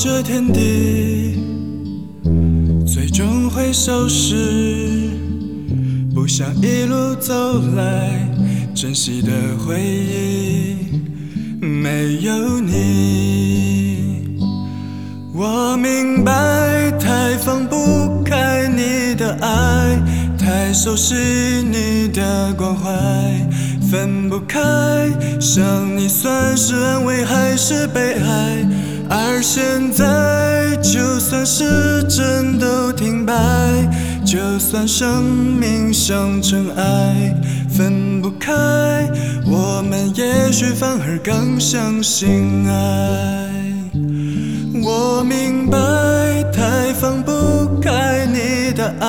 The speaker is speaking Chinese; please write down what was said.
这天地最终会消失，不想一路走来珍惜的回忆没有你。我明白，太放不开你的爱，太熟悉你的关怀，分不开，想你算是安慰还是悲哀？而现在，就算时针都停摆，就算生命像尘埃，分不开，我们也许反而更相信爱。我明白，太放不开你的爱，